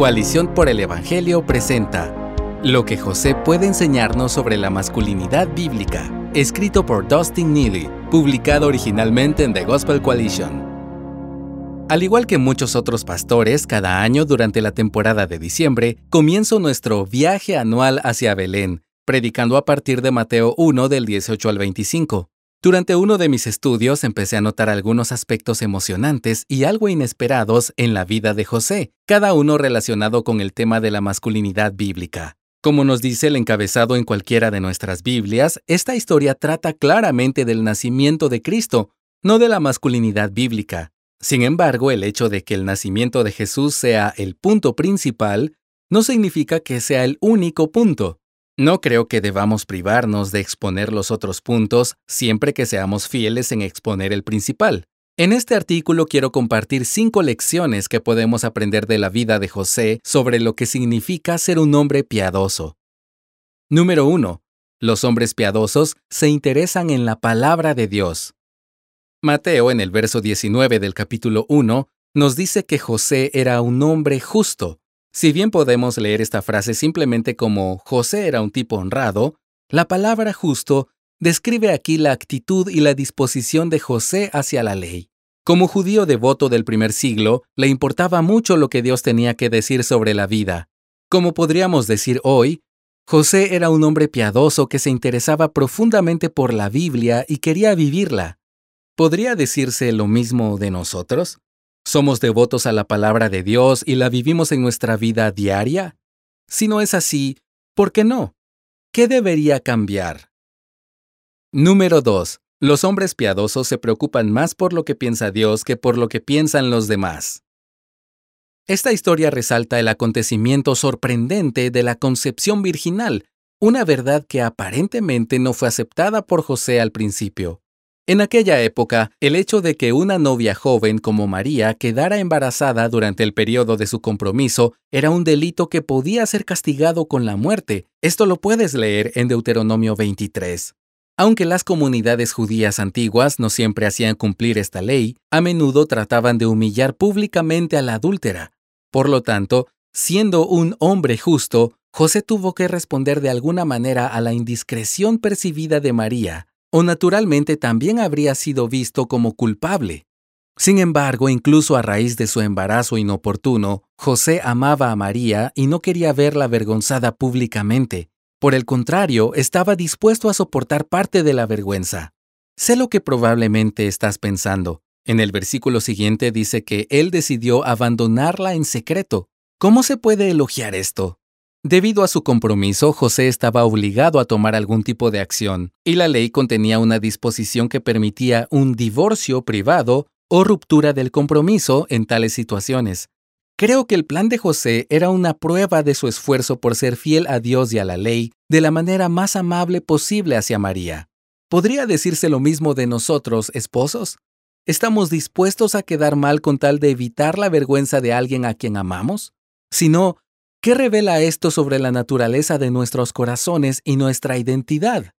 Coalición por el Evangelio presenta Lo que José puede enseñarnos sobre la masculinidad bíblica, escrito por Dustin Neely, publicado originalmente en The Gospel Coalition. Al igual que muchos otros pastores, cada año durante la temporada de diciembre, comienzo nuestro viaje anual hacia Belén, predicando a partir de Mateo 1 del 18 al 25. Durante uno de mis estudios empecé a notar algunos aspectos emocionantes y algo inesperados en la vida de José, cada uno relacionado con el tema de la masculinidad bíblica. Como nos dice el encabezado en cualquiera de nuestras Biblias, esta historia trata claramente del nacimiento de Cristo, no de la masculinidad bíblica. Sin embargo, el hecho de que el nacimiento de Jesús sea el punto principal no significa que sea el único punto. No creo que debamos privarnos de exponer los otros puntos siempre que seamos fieles en exponer el principal. En este artículo quiero compartir cinco lecciones que podemos aprender de la vida de José sobre lo que significa ser un hombre piadoso. Número 1. Los hombres piadosos se interesan en la palabra de Dios. Mateo, en el verso 19 del capítulo 1, nos dice que José era un hombre justo, si bien podemos leer esta frase simplemente como José era un tipo honrado, la palabra justo describe aquí la actitud y la disposición de José hacia la ley. Como judío devoto del primer siglo, le importaba mucho lo que Dios tenía que decir sobre la vida. Como podríamos decir hoy, José era un hombre piadoso que se interesaba profundamente por la Biblia y quería vivirla. ¿Podría decirse lo mismo de nosotros? ¿Somos devotos a la palabra de Dios y la vivimos en nuestra vida diaria? Si no es así, ¿por qué no? ¿Qué debería cambiar? Número 2. Los hombres piadosos se preocupan más por lo que piensa Dios que por lo que piensan los demás. Esta historia resalta el acontecimiento sorprendente de la concepción virginal, una verdad que aparentemente no fue aceptada por José al principio. En aquella época, el hecho de que una novia joven como María quedara embarazada durante el periodo de su compromiso era un delito que podía ser castigado con la muerte. Esto lo puedes leer en Deuteronomio 23. Aunque las comunidades judías antiguas no siempre hacían cumplir esta ley, a menudo trataban de humillar públicamente a la adúltera. Por lo tanto, siendo un hombre justo, José tuvo que responder de alguna manera a la indiscreción percibida de María o naturalmente también habría sido visto como culpable. Sin embargo, incluso a raíz de su embarazo inoportuno, José amaba a María y no quería verla avergonzada públicamente. Por el contrario, estaba dispuesto a soportar parte de la vergüenza. Sé lo que probablemente estás pensando. En el versículo siguiente dice que él decidió abandonarla en secreto. ¿Cómo se puede elogiar esto? Debido a su compromiso, José estaba obligado a tomar algún tipo de acción, y la ley contenía una disposición que permitía un divorcio privado o ruptura del compromiso en tales situaciones. Creo que el plan de José era una prueba de su esfuerzo por ser fiel a Dios y a la ley de la manera más amable posible hacia María. ¿Podría decirse lo mismo de nosotros, esposos? ¿Estamos dispuestos a quedar mal con tal de evitar la vergüenza de alguien a quien amamos? Si no, ¿Qué revela esto sobre la naturaleza de nuestros corazones y nuestra identidad?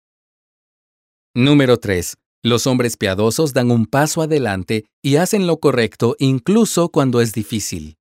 Número 3. Los hombres piadosos dan un paso adelante y hacen lo correcto incluso cuando es difícil.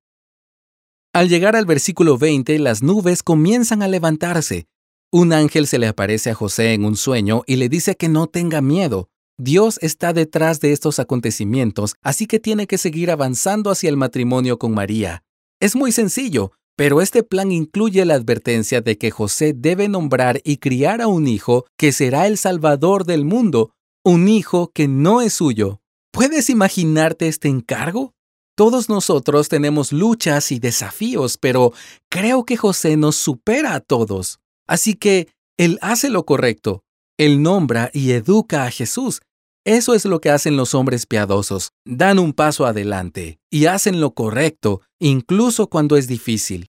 Al llegar al versículo 20, las nubes comienzan a levantarse. Un ángel se le aparece a José en un sueño y le dice que no tenga miedo. Dios está detrás de estos acontecimientos, así que tiene que seguir avanzando hacia el matrimonio con María. Es muy sencillo, pero este plan incluye la advertencia de que José debe nombrar y criar a un hijo que será el Salvador del mundo, un hijo que no es suyo. ¿Puedes imaginarte este encargo? Todos nosotros tenemos luchas y desafíos, pero creo que José nos supera a todos. Así que él hace lo correcto. Él nombra y educa a Jesús. Eso es lo que hacen los hombres piadosos. Dan un paso adelante y hacen lo correcto, incluso cuando es difícil.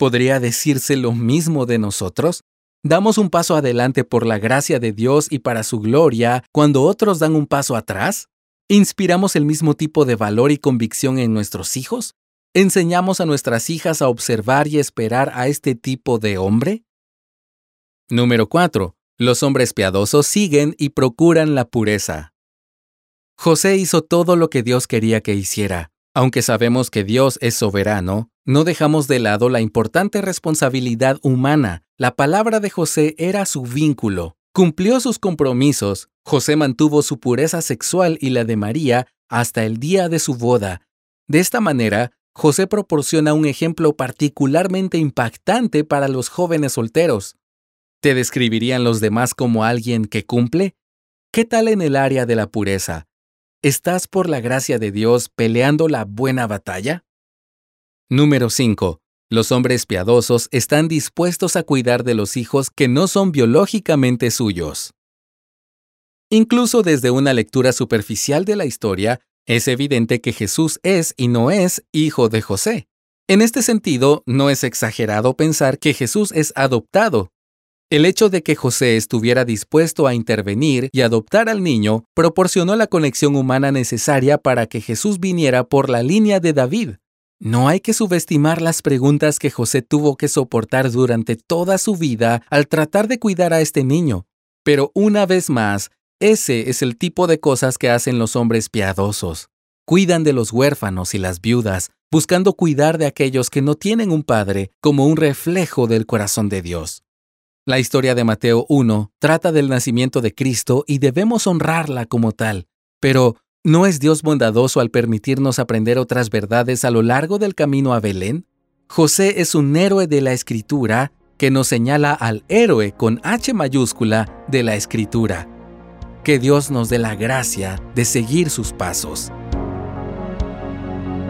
¿Podría decirse lo mismo de nosotros? ¿Damos un paso adelante por la gracia de Dios y para su gloria cuando otros dan un paso atrás? ¿Inspiramos el mismo tipo de valor y convicción en nuestros hijos? ¿Enseñamos a nuestras hijas a observar y esperar a este tipo de hombre? Número 4. Los hombres piadosos siguen y procuran la pureza. José hizo todo lo que Dios quería que hiciera. Aunque sabemos que Dios es soberano, no dejamos de lado la importante responsabilidad humana. La palabra de José era su vínculo. Cumplió sus compromisos. José mantuvo su pureza sexual y la de María hasta el día de su boda. De esta manera, José proporciona un ejemplo particularmente impactante para los jóvenes solteros. ¿Te describirían los demás como alguien que cumple? ¿Qué tal en el área de la pureza? ¿Estás por la gracia de Dios peleando la buena batalla? Número 5. Los hombres piadosos están dispuestos a cuidar de los hijos que no son biológicamente suyos. Incluso desde una lectura superficial de la historia, es evidente que Jesús es y no es hijo de José. En este sentido, no es exagerado pensar que Jesús es adoptado, el hecho de que José estuviera dispuesto a intervenir y adoptar al niño proporcionó la conexión humana necesaria para que Jesús viniera por la línea de David. No hay que subestimar las preguntas que José tuvo que soportar durante toda su vida al tratar de cuidar a este niño. Pero una vez más, ese es el tipo de cosas que hacen los hombres piadosos. Cuidan de los huérfanos y las viudas, buscando cuidar de aquellos que no tienen un padre como un reflejo del corazón de Dios. La historia de Mateo 1 trata del nacimiento de Cristo y debemos honrarla como tal. Pero, ¿no es Dios bondadoso al permitirnos aprender otras verdades a lo largo del camino a Belén? José es un héroe de la Escritura que nos señala al héroe con H mayúscula de la Escritura. Que Dios nos dé la gracia de seguir sus pasos.